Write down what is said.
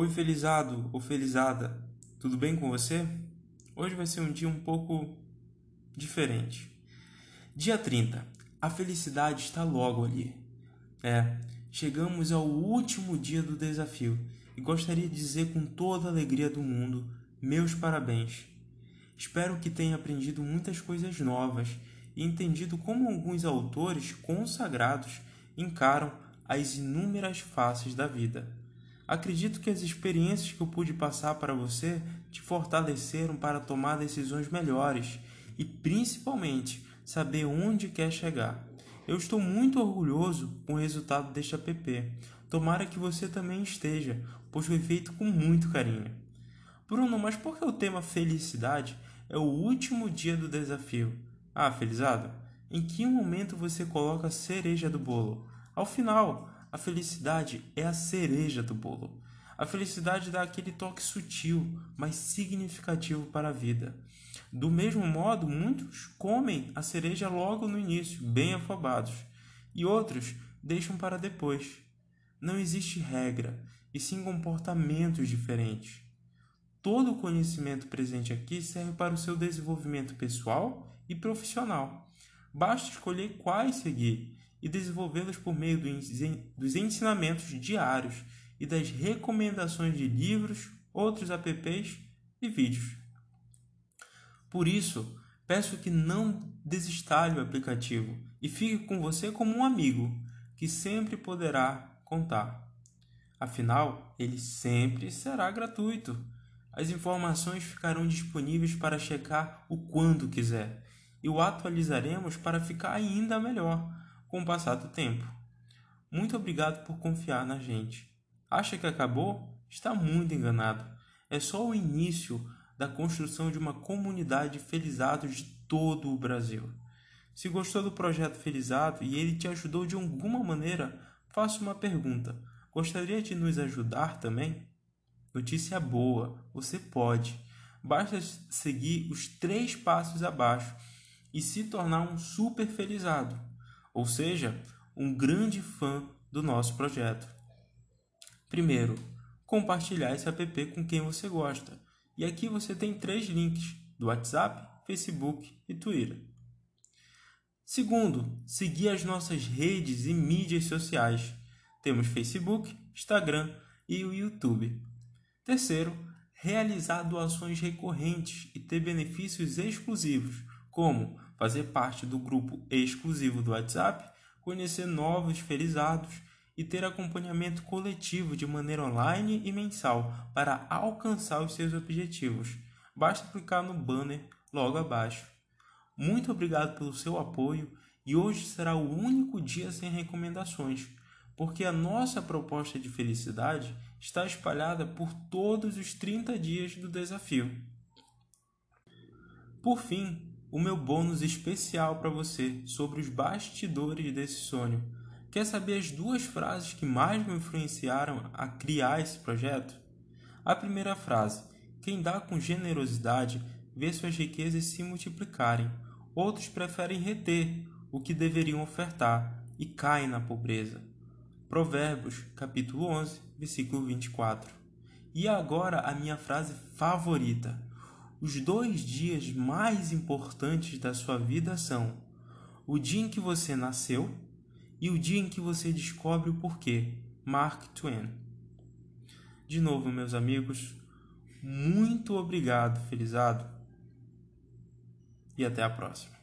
Oi, felizado ou felizada, tudo bem com você? Hoje vai ser um dia um pouco diferente. Dia 30, a felicidade está logo ali. É, chegamos ao último dia do desafio e gostaria de dizer com toda a alegria do mundo meus parabéns. Espero que tenha aprendido muitas coisas novas e entendido como alguns autores consagrados encaram as inúmeras faces da vida. Acredito que as experiências que eu pude passar para você te fortaleceram para tomar decisões melhores e, principalmente, saber onde quer chegar. Eu estou muito orgulhoso com o resultado deste app. Tomara que você também esteja, pois foi feito com muito carinho. Bruno, mas por que o tema felicidade é o último dia do desafio? Ah, felizado, em que momento você coloca a cereja do bolo? Ao final, a felicidade é a cereja do bolo. A felicidade dá aquele toque sutil, mas significativo para a vida. Do mesmo modo, muitos comem a cereja logo no início, bem afobados, e outros deixam para depois. Não existe regra, e sim comportamentos diferentes. Todo o conhecimento presente aqui serve para o seu desenvolvimento pessoal e profissional. Basta escolher quais seguir e desenvolvê-los por meio dos ensinamentos diários e das recomendações de livros, outros apps e vídeos. Por isso, peço que não desinstale o aplicativo e fique com você como um amigo que sempre poderá contar. Afinal, ele sempre será gratuito. As informações ficarão disponíveis para checar o quando quiser e o atualizaremos para ficar ainda melhor com o passar do tempo. Muito obrigado por confiar na gente. Acha que acabou? Está muito enganado. É só o início da construção de uma comunidade Felizados de todo o Brasil. Se gostou do projeto Felizado e ele te ajudou de alguma maneira, faça uma pergunta. Gostaria de nos ajudar também? Notícia boa, você pode. Basta seguir os três passos abaixo e se tornar um super felizado ou seja, um grande fã do nosso projeto. Primeiro, compartilhar esse app com quem você gosta. E aqui você tem três links do WhatsApp, Facebook e Twitter. Segundo, seguir as nossas redes e mídias sociais. Temos Facebook, Instagram e o YouTube. Terceiro, realizar doações recorrentes e ter benefícios exclusivos, como fazer parte do grupo exclusivo do WhatsApp, conhecer novos felizados e ter acompanhamento coletivo de maneira online e mensal para alcançar os seus objetivos. Basta clicar no banner logo abaixo. Muito obrigado pelo seu apoio e hoje será o único dia sem recomendações, porque a nossa proposta de felicidade está espalhada por todos os 30 dias do desafio. Por fim, o meu bônus especial para você sobre os bastidores desse sonho. Quer saber as duas frases que mais me influenciaram a criar esse projeto? A primeira frase: Quem dá com generosidade vê suas riquezas se multiplicarem. Outros preferem reter o que deveriam ofertar e caem na pobreza. Provérbios, capítulo 11, versículo 24. E agora a minha frase favorita os dois dias mais importantes da sua vida são o dia em que você nasceu e o dia em que você descobre o porquê. Mark Twain. De novo, meus amigos, muito obrigado, felizado, e até a próxima.